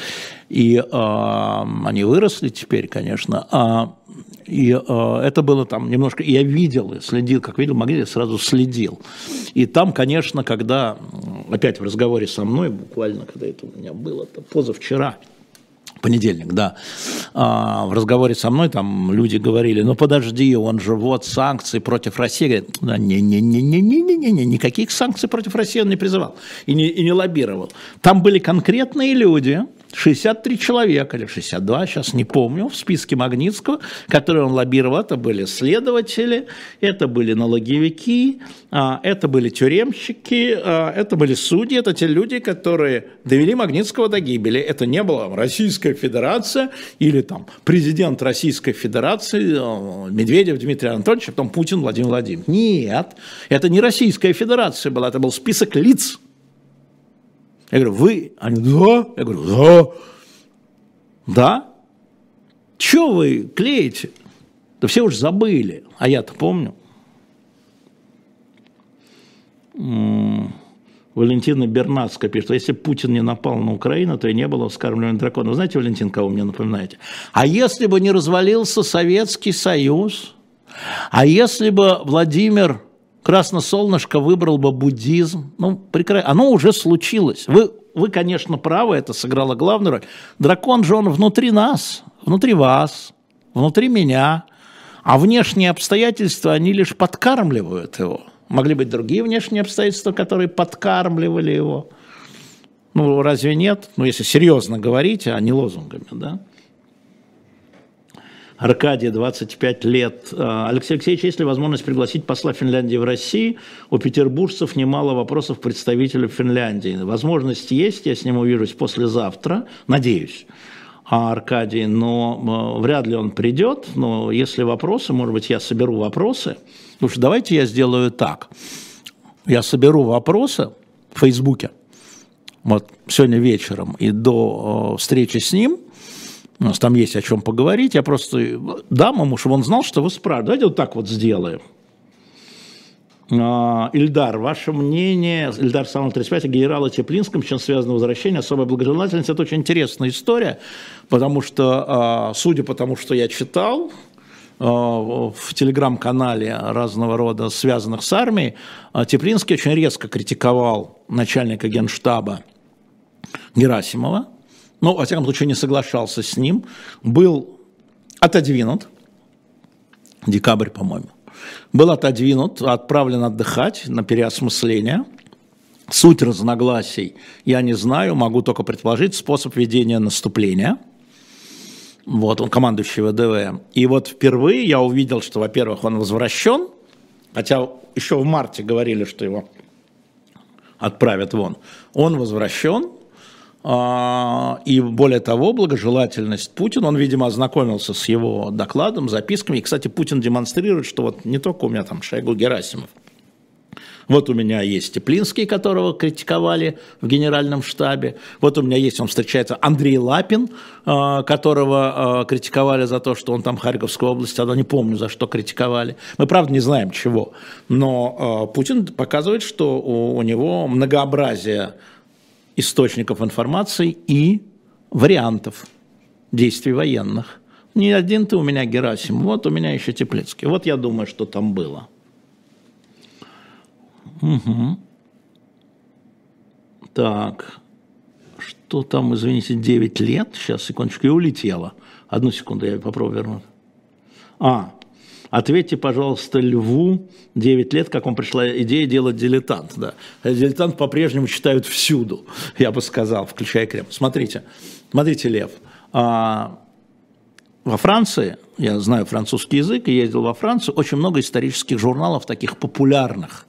и э, они выросли теперь, конечно, а, и э, это было там немножко, я видел, следил, как видел Магнит, я сразу следил. И там, конечно, когда, опять в разговоре со мной, буквально, когда это у меня было, это позавчера, понедельник, да, а, в разговоре со мной там люди говорили, ну подожди, он же вот санкции против России. Говорит, да, не-не-не-не-не-не-не, никаких санкций против России он не призывал и не, и не лоббировал. Там были конкретные люди, 63 человека или 62, сейчас не помню, в списке Магнитского, которые он лоббировал. Это были следователи, это были налоговики, а, это были тюремщики, а, это были судьи, это те люди, которые довели Магнитского до гибели. Это не была Российская Федерация или там президент Российской Федерации а, Медведев Дмитрий Анатольевич, а потом Путин Владимир Владимирович. Нет, это не Российская Федерация была, это был список лиц, я говорю, вы? Они, да. Я говорю, да. Да? Чего вы клеите? Да все уже забыли, а я-то помню. Валентина Бернацкая пишет, если Путин не напал на Украину, то и не было вскармливания дракона. Вы знаете, Валентин, кого мне напоминаете? А если бы не развалился Советский Союз, а если бы Владимир Красносолнышко выбрал бы буддизм. Ну, прекрасно. Оно уже случилось. Вы, вы, конечно, правы, это сыграло главную роль. Дракон же он внутри нас, внутри вас, внутри меня. А внешние обстоятельства, они лишь подкармливают его. Могли быть другие внешние обстоятельства, которые подкармливали его. Ну, разве нет? Ну, если серьезно говорить, а не лозунгами, да? Аркадия, 25 лет. А, Алексей Алексеевич, есть ли возможность пригласить посла Финляндии в Россию? У петербуржцев немало вопросов представителю Финляндии. Возможность есть, я с ним увижусь послезавтра, надеюсь. А Аркадий, но вряд ли он придет, но если вопросы, может быть, я соберу вопросы. Что давайте я сделаю так. Я соберу вопросы в Фейсбуке, вот сегодня вечером и до встречи с ним – у нас там есть о чем поговорить. Я просто дам ему, чтобы он знал, что вы спрашиваете. Давайте вот так вот сделаем. А, Ильдар, ваше мнение, Ильдар Салон 35, о генерале Теплинском, чем связано возвращение, особая благожелательность, это очень интересная история, потому что, а, судя по тому, что я читал, а, в телеграм-канале разного рода, связанных с армией, Теплинский очень резко критиковал начальника генштаба Герасимова, ну, во всяком случае, не соглашался с ним, был отодвинут, декабрь, по-моему, был отодвинут, отправлен отдыхать на переосмысление. Суть разногласий я не знаю, могу только предположить способ ведения наступления. Вот, он командующий ВДВ. И вот впервые я увидел, что, во-первых, он возвращен, хотя еще в марте говорили, что его отправят вон. Он возвращен, и более того, благожелательность Путина, он, видимо, ознакомился с его докладом, записками. И, кстати, Путин демонстрирует, что вот не только у меня там Шойгу Герасимов, вот у меня есть Теплинский, которого критиковали в генеральном штабе. Вот у меня есть, он встречается, Андрей Лапин, а, которого а, критиковали за то, что он там Харьковской области, я не помню, за что критиковали. Мы, правда, не знаем чего. Но Путин показывает, что у него многообразие источников информации и вариантов действий военных. Не один ты у меня Герасим, вот у меня еще Теплицкий. Вот я думаю, что там было. Угу. Так, что там, извините, 9 лет? Сейчас, секундочку, и улетела. Одну секунду, я попробую вернуть. А, ответьте, пожалуйста, Льву 9 лет, как вам пришла идея делать дилетант. Да. Дилетант по-прежнему читают всюду, я бы сказал, включая Кремль. Смотрите, смотрите, Лев, а, во Франции, я знаю французский язык и ездил во Францию, очень много исторических журналов, таких популярных,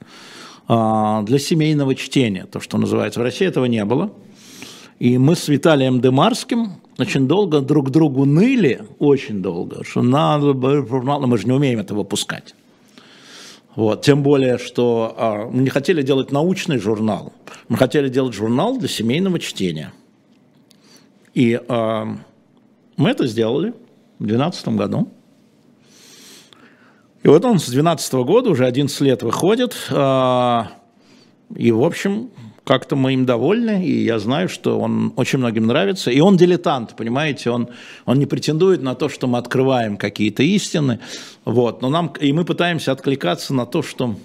а, для семейного чтения, то, что называется. В России этого не было. И мы с Виталием Демарским очень долго друг другу ныли, очень долго, что надо, журнал, мы же не умеем это выпускать. Вот. Тем более, что а, мы не хотели делать научный журнал, мы хотели делать журнал для семейного чтения. И а, мы это сделали – в 2012 году. И вот он с 2012 года, уже 11 лет выходит, а, и, в общем, как-то мы им довольны, и я знаю, что он очень многим нравится. И он дилетант, понимаете, он, он не претендует на то, что мы открываем какие-то истины, вот, но нам, и мы пытаемся откликаться на то, что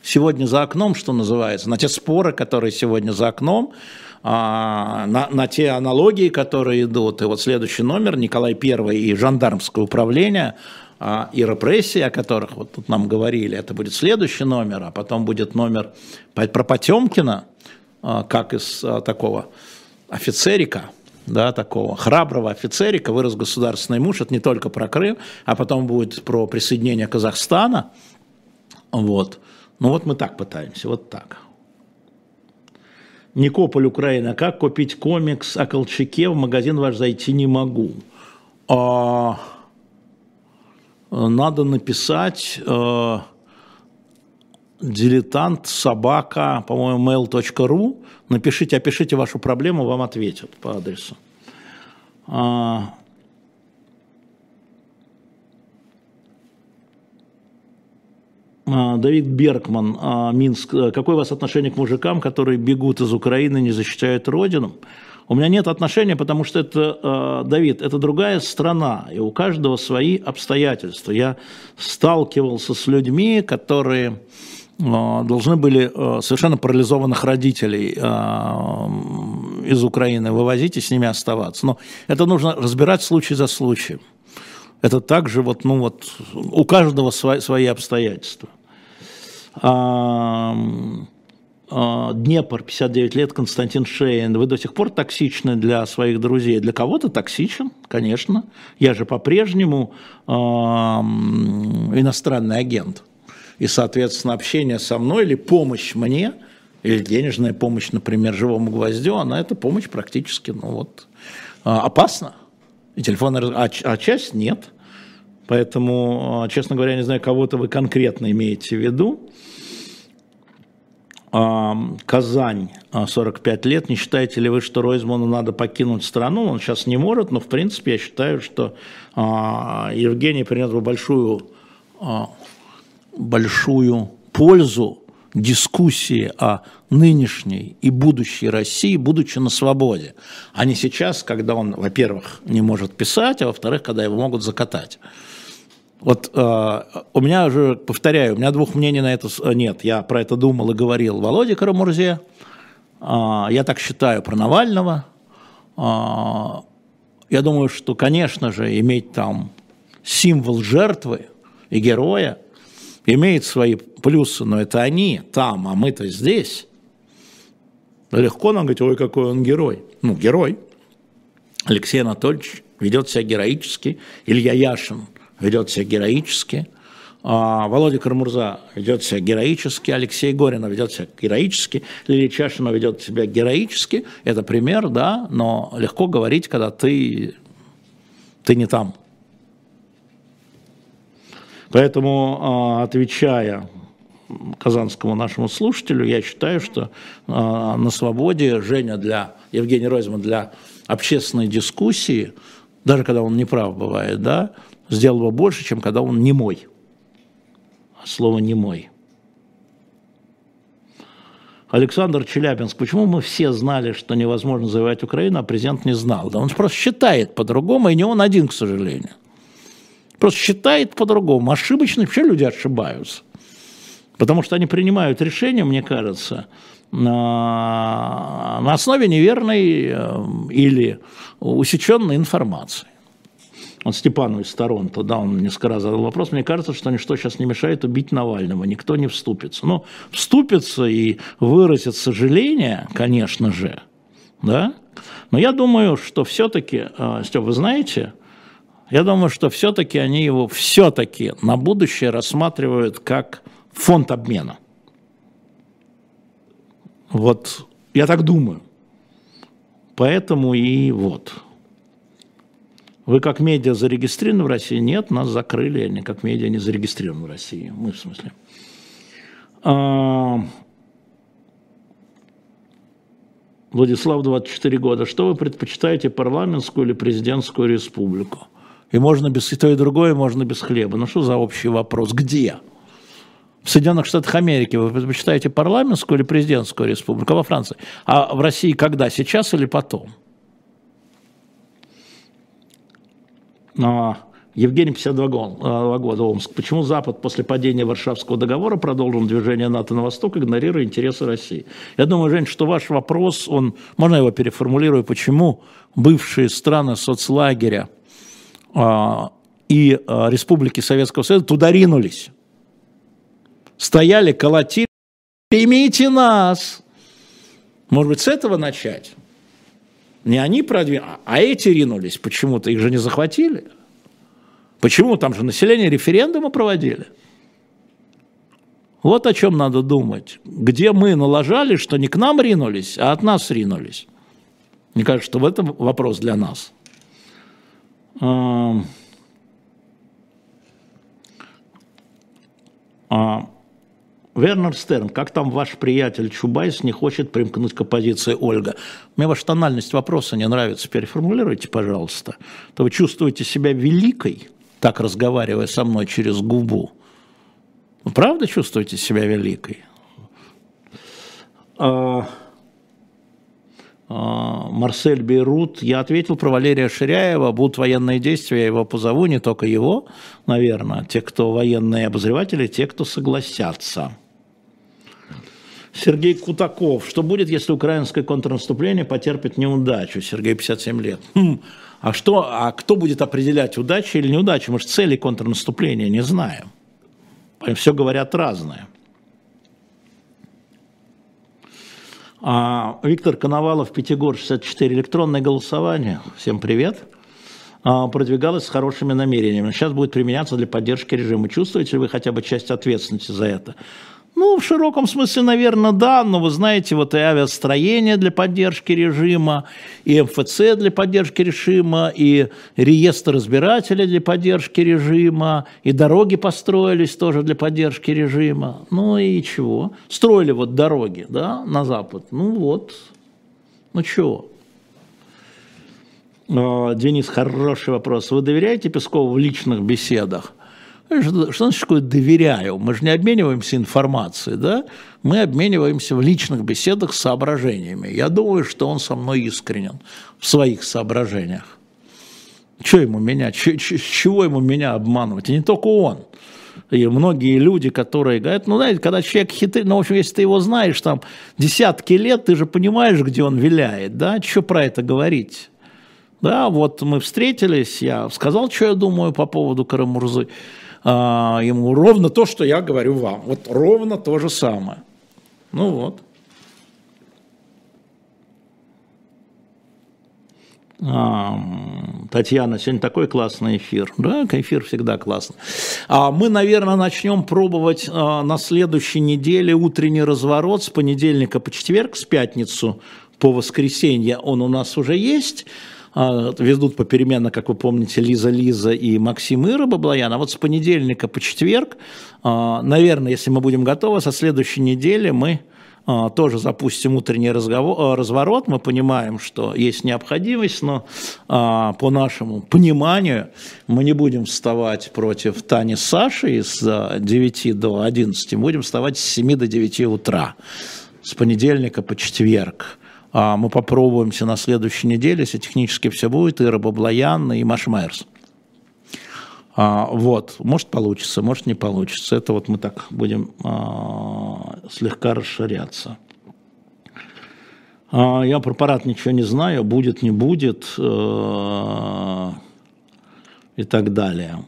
сегодня за окном, что называется, на те споры, которые сегодня за окном, а, на, на те аналогии, которые идут. И вот следующий номер Николай I и жандармское управление а, и репрессии, о которых вот тут нам говорили, это будет следующий номер, а потом будет номер про Потемкина, как из такого офицерика, да, такого храброго офицерика, вырос государственный муж, это не только про Крым, а потом будет про присоединение Казахстана, вот. Ну вот мы так пытаемся, вот так. Никополь, Украина. Как купить комикс о Колчаке? В магазин ваш зайти не могу. А, надо написать а, дилетант собака, по-моему, mail.ru. Напишите, опишите вашу проблему, вам ответят по адресу. А, А, Давид Бергман, а, Минск. Какое у вас отношение к мужикам, которые бегут из Украины, не защищают родину? У меня нет отношения, потому что это, а, Давид, это другая страна, и у каждого свои обстоятельства. Я сталкивался с людьми, которые должны были совершенно парализованных родителей из Украины вывозить и с ними оставаться. Но это нужно разбирать случай за случаем. Это также вот, ну вот, у каждого свои, свои обстоятельства. Днепр, 59 лет, Константин Шейн. Вы до сих пор токсичны для своих друзей. Для кого-то токсичен, конечно. Я же по-прежнему э, иностранный агент. И, соответственно, общение со мной или помощь мне, или денежная помощь, например, живому гвоздю, она это помощь практически, ну вот, э, опасна. И телефонный а, а часть нет. Поэтому, а, честно говоря, не знаю, кого-то вы конкретно имеете в виду. А, Казань, 45 а, лет. Не считаете ли вы, что Ройзману надо покинуть страну? Он сейчас не может, но в принципе я считаю, что Евгений принес бы большую, большую пользу дискуссии о нынешней и будущей России, будучи на свободе, а не сейчас, когда он, во-первых, не может писать, а во-вторых, когда его могут закатать. Вот э, у меня уже, повторяю, у меня двух мнений на это нет. Я про это думал и говорил Володе Карамурзе. Э, я так считаю про Навального. Э, я думаю, что, конечно же, иметь там символ жертвы и героя имеет свои плюсы, но это они там, а мы-то здесь. Легко нам говорить, ой, какой он герой. Ну, герой. Алексей Анатольевич ведет себя героически. Илья Яшин – ведет себя героически. А Володя Кармурза ведет себя героически, Алексей Горина ведет себя героически, Лилия Чашина ведет себя героически. Это пример, да, но легко говорить, когда ты, ты не там. Поэтому, а, отвечая казанскому нашему слушателю, я считаю, что а, на свободе Женя для Евгения Ройзмана для общественной дискуссии, даже когда он неправ бывает, да, сделал бы больше, чем когда он не мой. Слово не мой. Александр Челябинск, почему мы все знали, что невозможно завоевать Украину, а президент не знал? Да он просто считает по-другому, и не он один, к сожалению. Просто считает по-другому. Ошибочно, вообще люди ошибаются. Потому что они принимают решения, мне кажется, на, основе неверной э, или усеченной информации. Вот Степанов из Торонто, да, он несколько раз задал вопрос, мне кажется, что ничто сейчас не мешает убить Навального, никто не вступится. Ну, вступится и выразит сожаление, конечно же, да, но я думаю, что все-таки, э, Степ, вы знаете, я думаю, что все-таки они его все-таки на будущее рассматривают как фонд обмена. Вот я так думаю. Поэтому и вот. Вы как медиа зарегистрированы в России? Нет, нас закрыли, они как медиа не зарегистрированы в России. Мы в смысле. А... Владислав, 24 года. Что вы предпочитаете, парламентскую или президентскую республику? И можно без и то, и другое, можно без хлеба. Ну что за общий вопрос? Где? В Соединенных Штатах Америки вы предпочитаете парламентскую или президентскую республику? А во Франции. А в России когда? Сейчас или потом? А, Евгений, 52 года, года, Омск. Почему Запад после падения Варшавского договора продолжил движение НАТО на восток, игнорируя интересы России? Я думаю, Жень, что ваш вопрос, он, можно его переформулирую, почему бывшие страны соцлагеря а, и а, республики Советского Союза туда ринулись. Стояли, колотили. Примите нас. Может быть, с этого начать? Не они продвинули, а эти ринулись почему-то. Их же не захватили. Почему? Там же население референдума проводили. Вот о чем надо думать. Где мы налажали, что не к нам ринулись, а от нас ринулись. Мне кажется, что в этом вопрос для нас. А, Вернер Стерн, как там ваш приятель Чубайс не хочет примкнуть к оппозиции Ольга? Мне ваша тональность вопроса не нравится. Переформулируйте, пожалуйста. То вы чувствуете себя великой, так разговаривая со мной через губу? Вы правда чувствуете себя великой? А... А, Марсель Бейрут, я ответил про Валерия Ширяева, будут военные действия, я его позову, не только его, наверное, те, кто военные обозреватели, те, кто согласятся. Сергей Кутаков, что будет, если украинское контрнаступление потерпит неудачу? Сергей, 57 лет. Хм. А, что, а кто будет определять, удачу или неудачу? Мы же цели контрнаступления не знаем. Все говорят разное. А, Виктор Коновалов, Пятигор, 64, электронное голосование. Всем привет. А, продвигалось с хорошими намерениями. Сейчас будет применяться для поддержки режима. Чувствуете ли вы хотя бы часть ответственности за это? Ну, в широком смысле, наверное, да, но вы знаете, вот и авиастроение для поддержки режима, и МФЦ для поддержки режима, и реестр избирателей для поддержки режима, и дороги построились тоже для поддержки режима. Ну и чего? Строили вот дороги, да, на Запад. Ну вот, ну чего? А, Денис, хороший вопрос. Вы доверяете Пескову в личных беседах? Что, что значит такое доверяю? Мы же не обмениваемся информацией, да? Мы обмениваемся в личных беседах соображениями. Я думаю, что он со мной искренен в своих соображениях. Что ему меня, ч, ч, чего ему меня обманывать? И не только он. И многие люди, которые говорят, ну, знаете, когда человек хитрый, ну, в общем, если ты его знаешь там десятки лет, ты же понимаешь, где он виляет, да? Что про это говорить? Да, вот мы встретились, я сказал, что я думаю по поводу Карамурзы а, ему ровно то, что я говорю вам. Вот ровно то же самое. Ну вот. А, Татьяна, сегодня такой классный эфир. Да, эфир всегда классный. А мы, наверное, начнем пробовать а, на следующей неделе утренний разворот с понедельника по четверг, с пятницу по воскресенье. Он у нас уже есть. А, ведут попеременно, как вы помните, Лиза Лиза и Максим Ира Баблоян. А вот с понедельника по четверг, а, наверное, если мы будем готовы, со следующей недели мы а, тоже запустим утренний разговор, разворот. Мы понимаем, что есть необходимость, но по нашему пониманию мы не будем вставать против Тани Саши с 9 до 11, мы будем вставать с 7 до 9 утра, с понедельника по четверг. А мы попробуемся на следующей неделе, если технически все будет, Ира Баблоян и Маш Майерс. А, вот, может получится, может не получится. Это вот мы так будем а, слегка расширяться. Я про парад ничего не знаю, будет, не будет э, и так далее.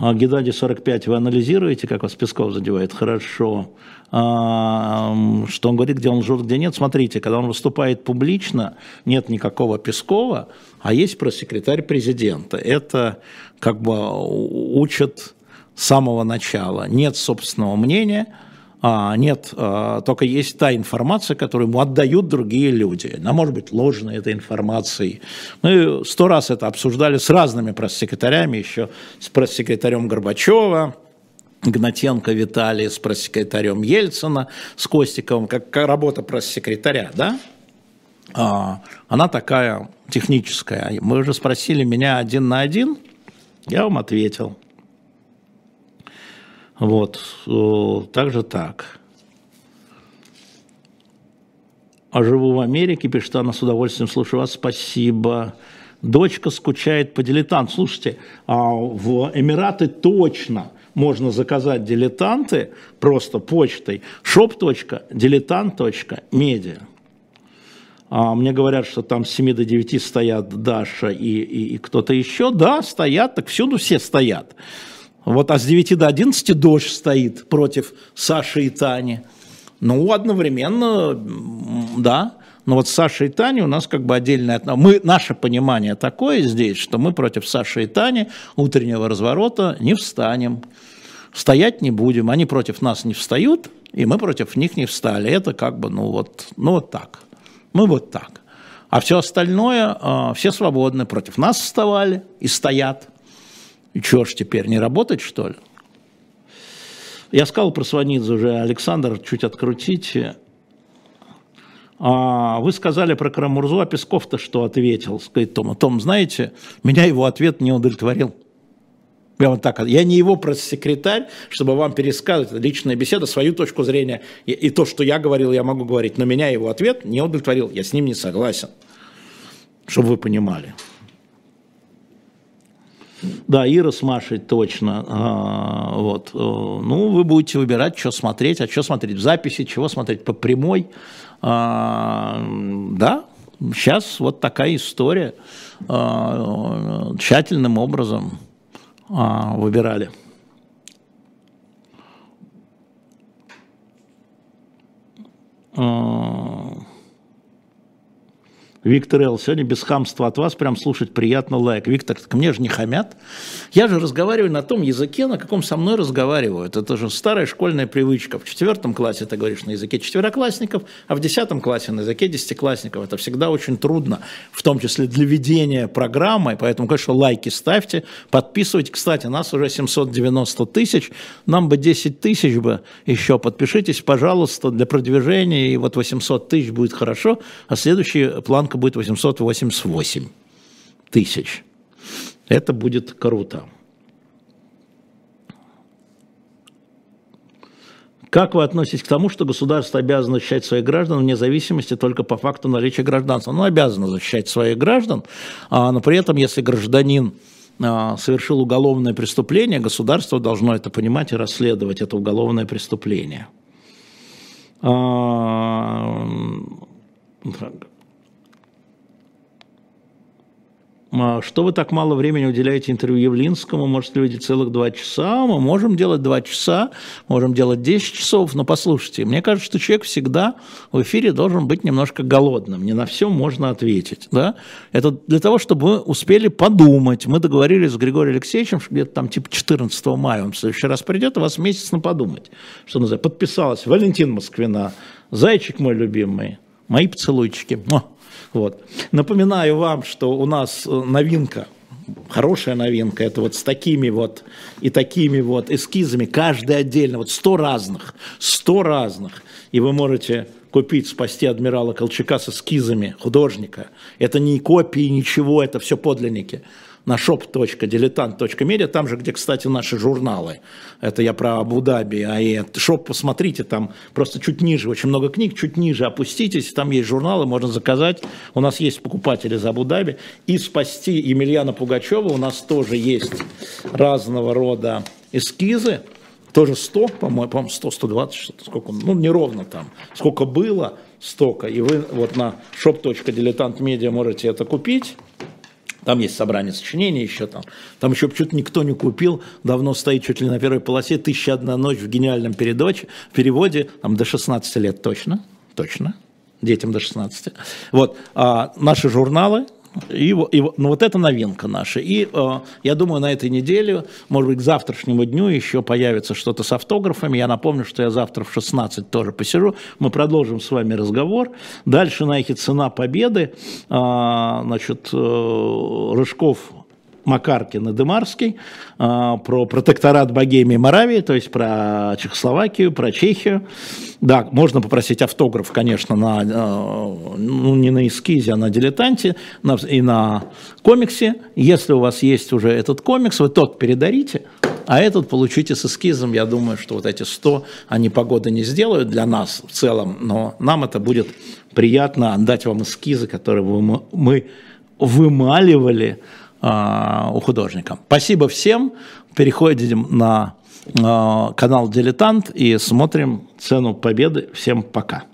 А Геннадий 45 вы анализируете, как вас Песков задевает? Хорошо. А, что он говорит, где он жжет, где нет? Смотрите, когда он выступает публично, нет никакого Пескова, а есть пресс-секретарь президента. Это как бы учат с самого начала. Нет собственного мнения – а, нет, а, только есть та информация, которую ему отдают другие люди. Она может быть ложной этой информацией. Мы сто раз это обсуждали с разными пресс-секретарями, еще с пресс-секретарем Горбачева, Гнатенко Виталий с пресс-секретарем Ельцина, с Костиковым, как, работа пресс-секретаря, да? А, она такая техническая. Мы уже спросили меня один на один, я вам ответил. Вот, также так. А живу в Америке, пишет она, с удовольствием слушаю вас, спасибо. Дочка скучает по дилетанту. Слушайте, а в Эмираты точно можно заказать дилетанты просто почтой shop.diletant.media. А мне говорят, что там с 7 до 9 стоят Даша и, и, и кто-то еще. Да, стоят, так всюду все стоят. Вот, а с 9 до 11 дождь стоит против Саши и Тани. Ну, одновременно, да. Но вот Саша и Таня у нас как бы отдельное... Мы, наше понимание такое здесь, что мы против Саши и Тани утреннего разворота не встанем. Стоять не будем. Они против нас не встают, и мы против них не встали. Это как бы, ну вот, ну вот так. Мы вот так. А все остальное, а, все свободны, против нас вставали и стоят. И ж теперь, не работать, что ли? Я сказал про Сванидзе уже, Александр, чуть открутите. А вы сказали про Карамурзу, а Песков-то что ответил? Сказать Том, Том, знаете, меня его ответ не удовлетворил. Я вот так, я не его пресс-секретарь, чтобы вам пересказывать, личная беседа, свою точку зрения. И, и то, что я говорил, я могу говорить, но меня его ответ не удовлетворил. Я с ним не согласен, чтобы вы понимали. Да, Ира с Машей точно. А, вот. Э, ну, вы будете выбирать, что смотреть, а что смотреть в записи, чего смотреть по прямой. А, да, сейчас вот такая история. А, тщательным образом а, выбирали. А, Виктор Эл, сегодня без хамства от вас прям слушать приятно лайк. Виктор, ко мне же не хамят. Я же разговариваю на том языке, на каком со мной разговаривают. Это же старая школьная привычка. В четвертом классе ты говоришь на языке четвероклассников, а в десятом классе на языке десятиклассников. Это всегда очень трудно, в том числе для ведения программы. Поэтому, конечно, лайки ставьте, подписывайтесь. Кстати, нас уже 790 тысяч, нам бы 10 тысяч бы еще. Подпишитесь, пожалуйста, для продвижения. И вот 800 тысяч будет хорошо, а следующий план банка будет 888 тысяч. Это будет круто. Как вы относитесь к тому, что государство обязано защищать своих граждан вне зависимости только по факту наличия гражданства? Оно обязано защищать своих граждан, а, но при этом, если гражданин а, совершил уголовное преступление, государство должно это понимать и расследовать это уголовное преступление. А, А что вы так мало времени уделяете интервью Явлинскому? Может уделить целых два часа? Мы можем делать два часа, можем делать 10 часов, но послушайте, мне кажется, что человек всегда в эфире должен быть немножко голодным, не на все можно ответить. Да? Это для того, чтобы вы успели подумать. Мы договорились с Григорием Алексеевичем, что где-то там типа 14 мая он в следующий раз придет, у вас месяц на подумать. Что называется, подписалась Валентин Москвина, зайчик мой любимый, мои поцелуйчики. Вот. Напоминаю вам, что у нас э, новинка, хорошая новинка, это вот с такими вот и такими вот эскизами, каждый отдельно, вот сто разных, сто разных, и вы можете купить «Спасти адмирала Колчака» с эскизами художника. Это не копии, ничего, это все подлинники. На shop.diletant.media, там же, где, кстати, наши журналы. Это я про Абу-Даби, а и шоп, посмотрите, там просто чуть ниже, очень много книг, чуть ниже опуститесь, там есть журналы, можно заказать. У нас есть покупатели из Абу-Даби. И спасти Емельяна Пугачева у нас тоже есть разного рода эскизы, тоже 100, по-моему, по 100, 120, что-то, сколько, ну, неровно там, сколько было, столько, и вы вот на shop.diletantmedia можете это купить, там есть собрание сочинений еще там. Там еще что-то никто не купил. Давно стоит чуть ли на первой полосе «Тысяча одна ночь» в гениальном передаче, в переводе. Там до 16 лет точно. Точно. Детям до 16. Вот. А наши журналы, и, и, ну, вот это новинка наша. И э, я думаю, на этой неделе, может быть, к завтрашнему дню еще появится что-то с автографами. Я напомню, что я завтра в 16 тоже посижу. Мы продолжим с вами разговор. Дальше на эхе «Цена победы». Э, значит, э, Рыжков Макаркин и Демарский а, про протекторат Богемии и Моравии, то есть про Чехословакию, про Чехию. Да, можно попросить автограф, конечно, на, а, ну, не на эскизе, а на дилетанте на, и на комиксе. Если у вас есть уже этот комикс, вы тот передарите, а этот получите с эскизом. Я думаю, что вот эти 100, они погоды не сделают для нас в целом, но нам это будет приятно отдать вам эскизы, которые мы, мы вымаливали у художника. Спасибо всем. Переходим на а, канал Дилетант и смотрим цену победы. Всем пока.